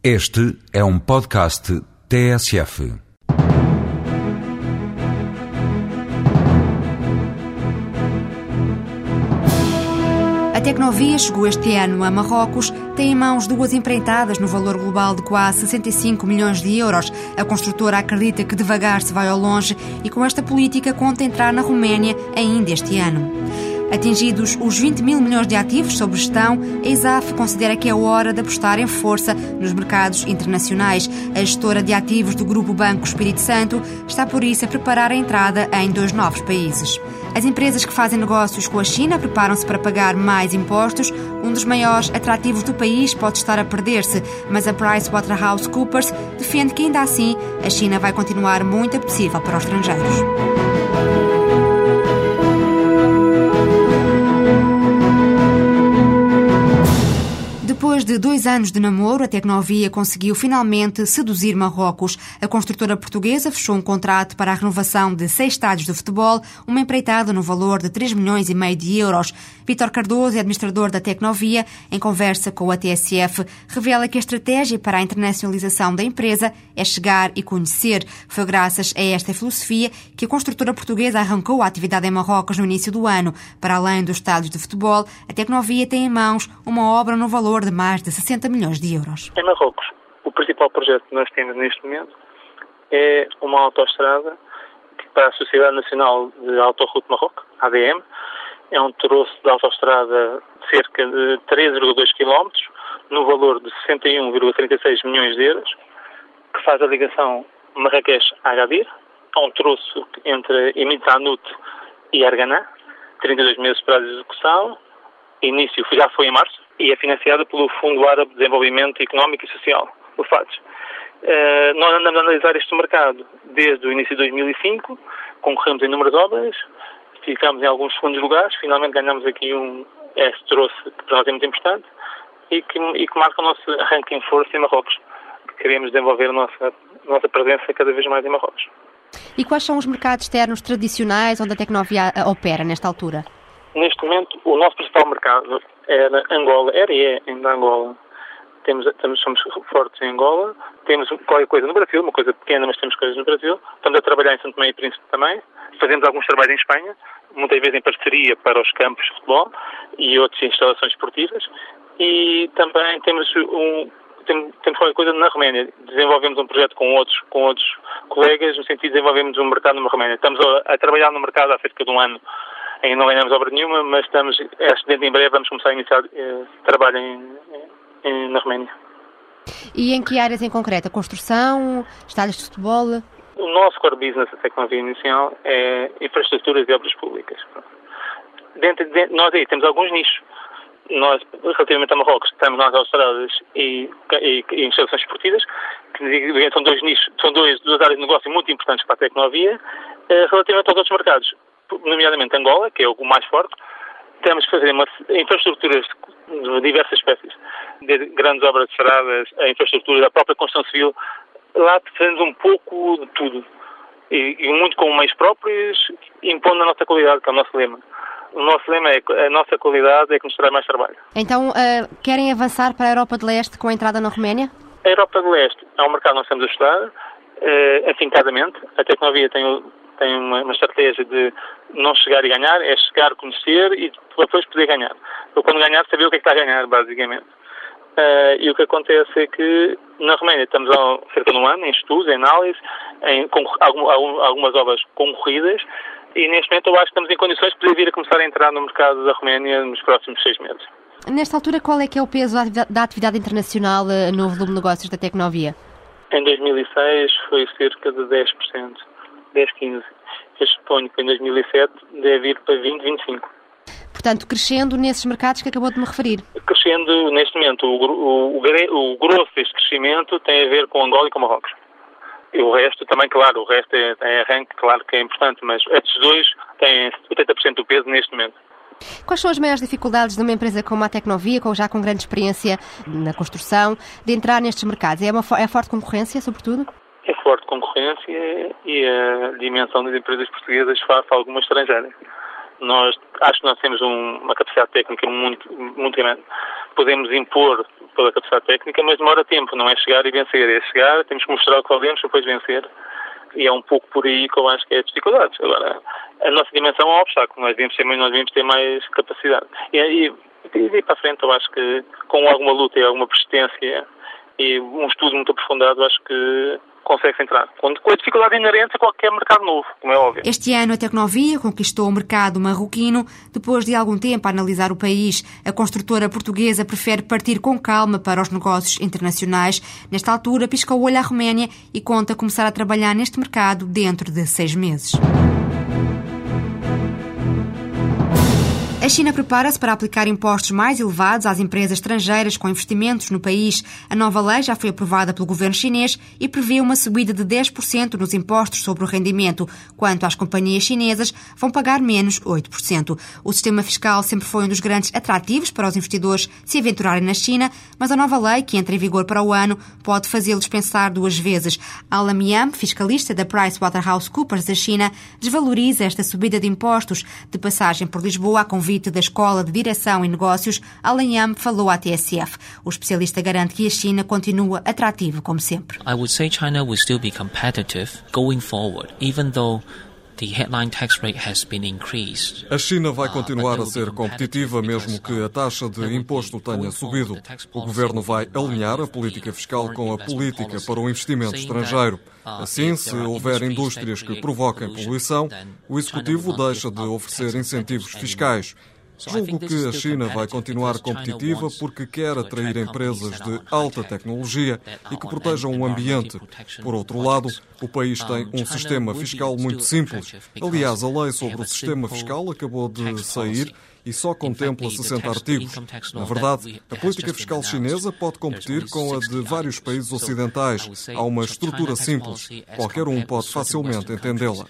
Este é um podcast TSF. A Tecnovia chegou este ano a Marrocos, tem em mãos duas empreitadas no valor global de quase 65 milhões de euros. A construtora acredita que devagar se vai ao longe e com esta política conta entrar na Roménia ainda este ano. Atingidos os 20 mil milhões de ativos sob gestão, a ISAF considera que é hora de apostar em força nos mercados internacionais. A gestora de ativos do Grupo Banco Espírito Santo está, por isso, a preparar a entrada em dois novos países. As empresas que fazem negócios com a China preparam-se para pagar mais impostos. Um dos maiores atrativos do país pode estar a perder-se, mas a PricewaterhouseCoopers defende que, ainda assim, a China vai continuar muito apetecível para os estrangeiros. Depois de dois anos de namoro, a Tecnovia conseguiu finalmente seduzir Marrocos. A construtora portuguesa fechou um contrato para a renovação de seis estádios de futebol, uma empreitada no valor de 3 milhões e meio de euros. Vítor Cardoso, administrador da Tecnovia, em conversa com a TSF, revela que a estratégia para a internacionalização da empresa é chegar e conhecer. Foi graças a esta filosofia que a construtora portuguesa arrancou a atividade em Marrocos no início do ano. Para além dos estádios de futebol, a Tecnovia tem em mãos uma obra no valor de mais de 60 milhões de euros. Em Marrocos, o principal projeto que nós temos neste momento é uma autoestrada para a Sociedade Nacional de Autoroute Marrocos, ADM. É um troço de autoestrada de cerca de 3,2 km, no valor de 61,36 milhões de euros, que faz a ligação Marrakech-Agadir. É um troço entre Imitanut e Arganá, 32 meses para a execução. Início já foi em março e é financiada pelo Fundo Árabe de Desenvolvimento Económico e Social, o FADES. Uh, nós andamos a analisar este mercado desde o início de 2005, concorremos em inúmeras obras, ficamos em alguns segundos lugares, finalmente ganhamos aqui um este trouxe que para nós é muito importante e que, e que marca o nosso em força em Marrocos. Queremos desenvolver a nossa, a nossa presença cada vez mais em Marrocos. E quais são os mercados externos tradicionais onde a Tecnovia opera nesta altura? Neste momento, o nosso principal mercado era Angola, era e é ainda Angola. Temos, temos, somos fortes em Angola, temos qualquer coisa no Brasil, uma coisa pequena, mas temos coisas no Brasil. Estamos a trabalhar em Santo Tomé e Príncipe também. Fazemos alguns trabalhos em Espanha, muitas vezes em parceria para os campos de futebol e outras instalações esportivas. E também temos um, temos qualquer coisa na Roménia. Desenvolvemos um projeto com outros, com outros colegas, no sentido de desenvolvermos um mercado na Roménia. Estamos a, a trabalhar no mercado há cerca de um ano ainda não ganhamos obra nenhuma, mas estamos, que dentro em breve vamos começar a iniciar eh, trabalho em, em, na Roménia. E em que áreas em concreto? A construção, estádios de futebol? O nosso core business, até havia inicial, é infraestruturas e obras públicas. Dentro, de, nós aí temos alguns nichos. Nós, relativamente a Marrocos, estamos nas autostradas e, e, e instalações esportivas, que são dois nichos, são dois, duas áreas de negócio muito importantes para a tecnologia. Eh, relativamente aos outros mercados, nomeadamente Angola, que é o mais forte, temos que fazer uma, infraestruturas de diversas espécies, desde grandes obras de estradas, a infraestrutura da própria construção civil. Lá fazemos um pouco de tudo. E, e muito com meios próprios, impondo a nossa qualidade, que é o nosso lema. O nosso lema é a nossa qualidade é que nos traz mais trabalho. Então, uh, querem avançar para a Europa de Leste com a entrada na Roménia? A Europa de Leste é um mercado que nós estamos a estudar, uh, afincadamente. A tecnologia tem, tem uma, uma, estratégia de não chegar e ganhar, é chegar, conhecer e depois poder ganhar. Ou quando ganhar, saber o que é que está a ganhar, basicamente. Uh, e o que acontece é que na Roménia estamos há cerca de um ano em estudos, em análise, em algum, algumas obras concorridas e neste momento eu acho que estamos em condições de poder vir a começar a entrar no mercado da Roménia nos próximos seis meses. Nesta altura, qual é que é o peso da atividade internacional eh, no volume de negócios da Tecnovia? Em 2006 foi cerca de 10%, 10, 15%. Eu suponho que em 2007 deve ir para 20, 25%. Portanto, crescendo nesses mercados que acabou de me referir. Crescendo, neste momento, o, o, o, o grosso deste crescimento tem a ver com Angola e com Marrocos. E o resto também, claro, o resto é, é arranque, claro que é importante, mas estes dois têm 80% do peso neste momento. Quais são as maiores dificuldades de uma empresa como a Tecnovia, com já com grande experiência na construção, de entrar nestes mercados? É, uma, é forte concorrência, sobretudo? É forte concorrência e a dimensão das empresas portuguesas face a algumas estrangeiras. Nós, acho que nós temos um, uma capacidade técnica muito, muito grande. podemos impor pela capacidade técnica, mas demora tempo, não é chegar e vencer, é chegar, temos que mostrar o que valemos, depois vencer. E é um pouco por aí que eu acho que é as dificuldades. Agora, a nossa dimensão é um obstáculo, nós devemos ter, nós devemos ter mais capacidade. E, e, e para a frente, eu acho que com alguma luta e alguma persistência e um estudo muito aprofundado, acho que consegue-se entrar. Com a dificuldade inerente a qualquer mercado novo, como é óbvio. Este ano a Tecnovia conquistou o mercado marroquino. Depois de algum tempo a analisar o país, a construtora portuguesa prefere partir com calma para os negócios internacionais. Nesta altura, pisca o olho à Roménia e conta começar a trabalhar neste mercado dentro de seis meses. A China prepara-se para aplicar impostos mais elevados às empresas estrangeiras com investimentos no país. A nova lei já foi aprovada pelo governo chinês e prevê uma subida de 10% nos impostos sobre o rendimento, quanto às companhias chinesas vão pagar menos 8%. O sistema fiscal sempre foi um dos grandes atrativos para os investidores se aventurarem na China, mas a nova lei, que entra em vigor para o ano, pode fazê-los pensar duas vezes. Alam Yam, fiscalista da PricewaterhouseCoopers da China, desvaloriza esta subida de impostos de passagem por Lisboa a convite convite da Escola de Direção e Negócios, Alan Yam falou à TSF. O especialista garante que a China continua atrativa como sempre. I would say China will still be competitive going forward, even though a China vai uh, continuar a ser competitiva mesmo que a taxa de imposto tenha subido. O governo vai alinhar a política fiscal com a política para o investimento estrangeiro. Uh, assim, se houver indústrias que provoquem poluição, o executivo deixa de oferecer incentivos fiscais. Julgo que a China vai continuar competitiva porque quer atrair empresas de alta tecnologia e que protejam o ambiente. Por outro lado, o país tem um sistema fiscal muito simples. Aliás, a lei sobre o sistema fiscal acabou de sair e só contempla 60 artigos. Na verdade, a política fiscal chinesa pode competir com a de vários países ocidentais. Há uma estrutura simples. Qualquer um pode facilmente entendê-la.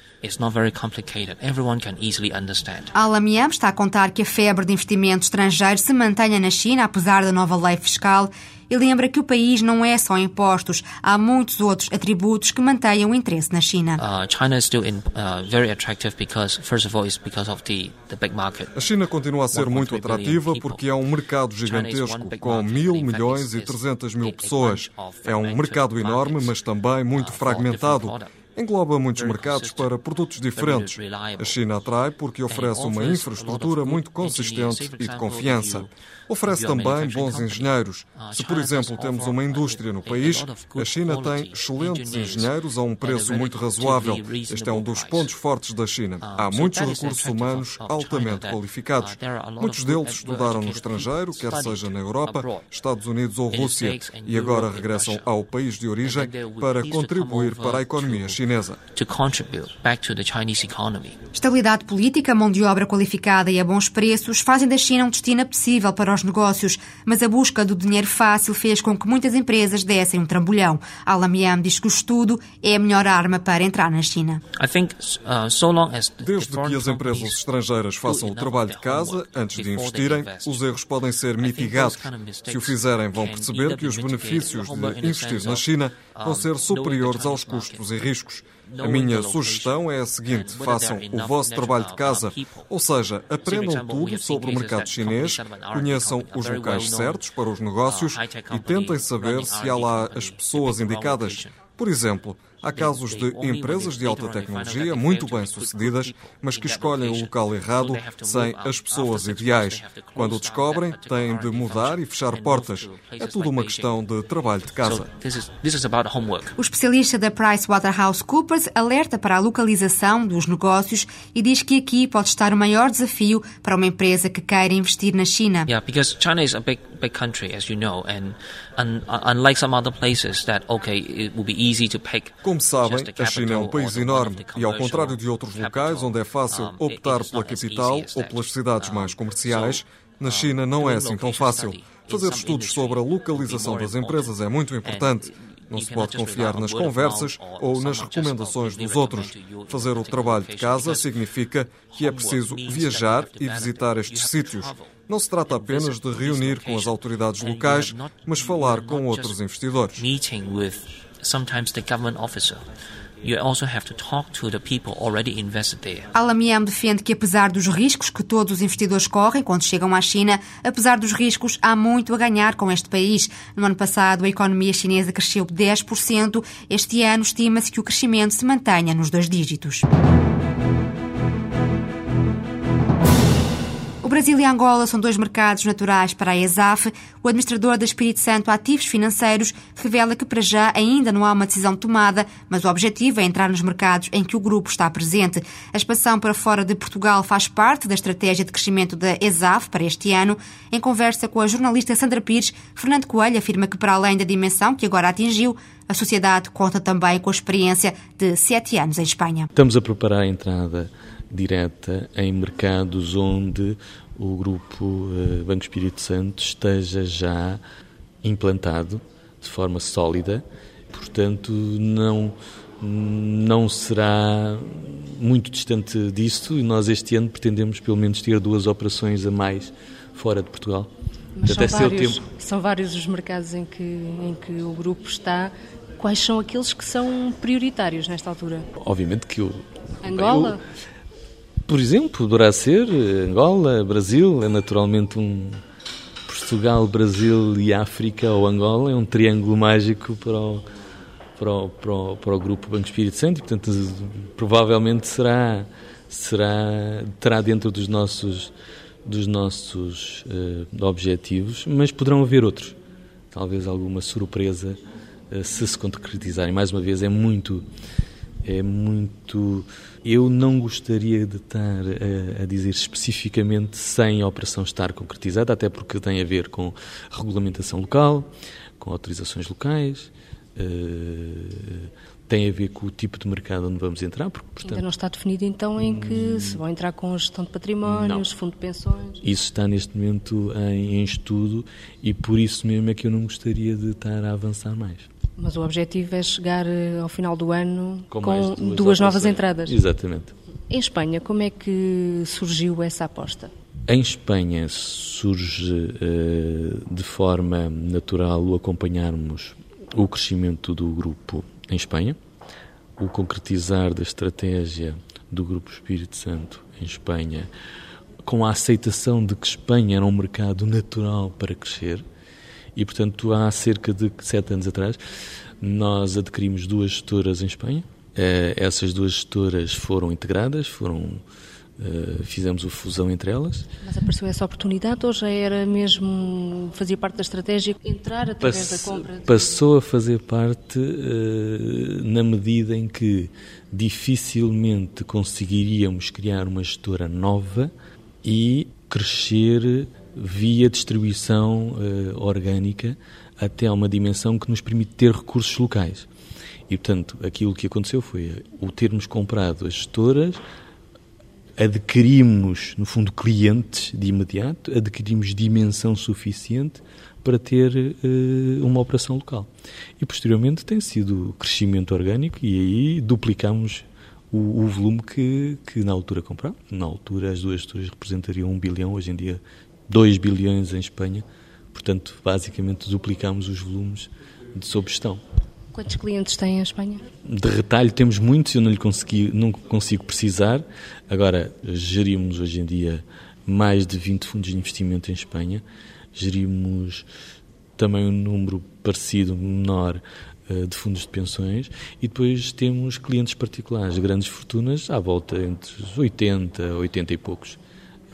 Alam Yam está a contar que a febre de investimento estrangeiro se mantenha na China, apesar da nova lei fiscal. E lembra que o país não é só impostos, há muitos outros atributos que mantêm o interesse na China. A China continua a ser muito atrativa porque é um mercado gigantesco com mil milhões e 300 mil pessoas. É um mercado enorme, mas também muito fragmentado engloba muitos mercados para produtos diferentes. A China atrai porque oferece uma infraestrutura muito consistente e de confiança. Oferece também bons engenheiros. Se, por exemplo, temos uma indústria no país, a China tem excelentes engenheiros a um preço muito razoável. Este é um dos pontos fortes da China. Há muitos recursos humanos altamente qualificados. Muitos deles estudaram no estrangeiro, quer seja na Europa, Estados Unidos ou Rússia, e agora regressam ao país de origem para contribuir para a economia chinesa. Estabilidade política, mão de obra qualificada e a bons preços fazem da China um destino apetecível para os aos negócios, mas a busca do dinheiro fácil fez com que muitas empresas dessem um trambolhão. Alamiam diz que o estudo é a melhor arma para entrar na China. Uh, Desde que as empresas estrangeiras façam o trabalho de casa antes de investirem, os erros podem ser mitigados. Se o fizerem, vão perceber que os benefícios de investir na China vão ser superiores aos custos e riscos. A minha sugestão é a seguinte: façam o vosso trabalho de casa, ou seja, aprendam tudo sobre o mercado chinês, conheçam os locais certos para os negócios e tentem saber se há lá as pessoas indicadas. Por exemplo, há casos de empresas de alta tecnologia muito bem-sucedidas, mas que escolhem o local errado sem as pessoas ideais. Quando o descobrem, têm de mudar e fechar portas. É tudo uma questão de trabalho de casa. O especialista da PricewaterhouseCoopers alerta para a localização dos negócios e diz que aqui pode estar o maior desafio para uma empresa que queira investir na China. Yeah, because China is a big big country as you know and unlike some other places that okay it will be como sabem, a China é um país enorme e, ao contrário de outros locais onde é fácil optar pela capital ou pelas cidades mais comerciais, na China não é assim tão fácil. Fazer estudos sobre a localização das empresas é muito importante. Não se pode confiar nas conversas ou nas recomendações dos outros. Fazer o trabalho de casa significa que é preciso viajar e visitar estes sítios. Não se trata apenas de reunir com as autoridades locais, mas falar com outros investidores. Sometimes the government officer you also have to talk to the people already invested there. Alamiam defende que apesar dos riscos que todos os investidores correm quando chegam à China, apesar dos riscos, há muito a ganhar com este país. No ano passado, a economia chinesa cresceu 10%. Este ano, estima-se que o crescimento se mantenha nos dois dígitos. Brasil e Angola são dois mercados naturais para a ESAF. O administrador da Espírito Santo Ativos Financeiros revela que para já ainda não há uma decisão tomada, mas o objetivo é entrar nos mercados em que o grupo está presente. A expansão para fora de Portugal faz parte da estratégia de crescimento da ESAF para este ano. Em conversa com a jornalista Sandra Pires, Fernando Coelho afirma que para além da dimensão que agora atingiu, a sociedade conta também com a experiência de sete anos em Espanha. Estamos a preparar a entrada direta em mercados onde o grupo uh, Banco Espírito Santo esteja já implantado de forma sólida, portanto não não será muito distante disso e nós este ano pretendemos pelo menos ter duas operações a mais fora de Portugal. Mas são vários, são vários os mercados em que, em que o grupo está. Quais são aqueles que são prioritários nesta altura? Obviamente que o Angola? Eu, por exemplo, poderá ser Angola, Brasil, é naturalmente um Portugal, Brasil e África ou Angola, é um triângulo mágico para o, para o, para o, para o grupo Banco Espírito Santo e, portanto, provavelmente será, será terá dentro dos nossos dos nossos uh, objetivos, mas poderão haver outros. Talvez alguma surpresa uh, se se concretizarem. Mais uma vez, é muito é muito. Eu não gostaria de estar a, a, dizer especificamente sem a operação estar concretizada, até porque tem a ver com regulamentação local, com autorizações locais. Uh, tem a ver com o tipo de mercado onde vamos entrar. Porque, portanto, Ainda não está definido então em que se vão entrar com gestão de patrimónios, fundo de pensões? Isso está neste momento em, em, estudo e por isso mesmo é que eu não gostaria de estar a avançar mais. Mas o objetivo é chegar eh, ao final do ano com, com duas, duas novas entradas. Exatamente. Em Espanha, como é que surgiu essa aposta? Em Espanha surge uh, de forma natural o acompanharmos o crescimento do grupo em Espanha, o concretizar da estratégia do Grupo Espírito Santo em Espanha, com a aceitação de que Espanha era um mercado natural para crescer e, portanto, há cerca de sete anos atrás, nós adquirimos duas gestoras em Espanha. Eh, essas duas gestoras foram integradas, foram Uh, fizemos a fusão entre elas. Mas apareceu essa oportunidade ou já era mesmo, fazia parte da estratégia, entrar através Pass, da compra? De... Passou a fazer parte uh, na medida em que dificilmente conseguiríamos criar uma gestora nova e crescer via distribuição uh, orgânica até a uma dimensão que nos permite ter recursos locais. E, portanto, aquilo que aconteceu foi o termos comprado as gestoras, adquirimos, no fundo, clientes de imediato, adquirimos dimensão suficiente para ter uh, uma operação local. E, posteriormente, tem sido crescimento orgânico e aí duplicamos o, o volume que, que na altura comprámos. Na altura, as duas gestoras representariam um bilhão, hoje em dia 2 bilhões em Espanha, portanto, basicamente duplicamos os volumes de sob gestão. Quantos clientes têm em Espanha? De retalho temos muitos, eu não lhe consegui, não consigo precisar. Agora, gerimos hoje em dia mais de 20 fundos de investimento em Espanha, gerimos também um número parecido, menor, eh, de fundos de pensões e depois temos clientes particulares, grandes fortunas, à volta entre 80, 80 e poucos.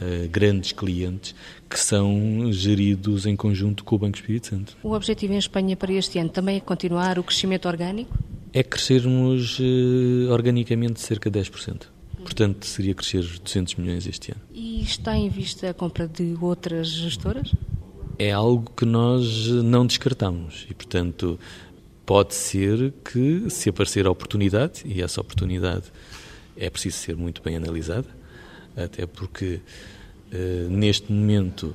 Uh, grandes clientes que são geridos em conjunto com o Banco Espírito Santo. O objetivo em Espanha para este ano também é continuar o crescimento orgânico? É crescermos uh, organicamente cerca de 10%. Portanto, seria crescer 200 milhões este ano. E está em vista a compra de outras gestoras? É algo que nós não descartamos e, portanto, pode ser que, se aparecer a oportunidade, e essa oportunidade é preciso ser muito bem analisada, até porque uh, neste momento,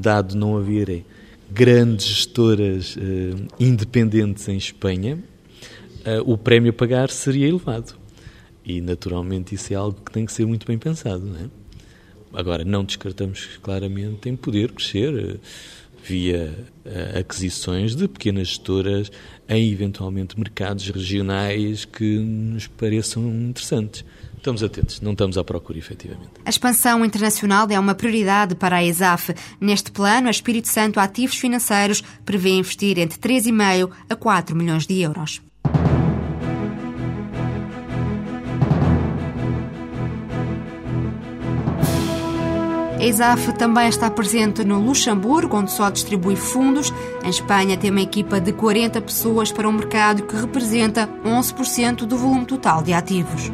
dado não haverem grandes gestoras uh, independentes em Espanha, uh, o prémio a pagar seria elevado. E naturalmente isso é algo que tem que ser muito bem pensado. Não é? Agora, não descartamos claramente em poder crescer via aquisições de pequenas gestoras em eventualmente mercados regionais que nos pareçam interessantes. Estamos atentos, não estamos à procura, efetivamente. A expansão internacional é uma prioridade para a ESAF. Neste plano, a Espírito Santo Ativos Financeiros prevê investir entre 3,5 a 4 milhões de euros. A ESAF também está presente no Luxemburgo, onde só distribui fundos. Em Espanha tem uma equipa de 40 pessoas para um mercado que representa 11% do volume total de ativos.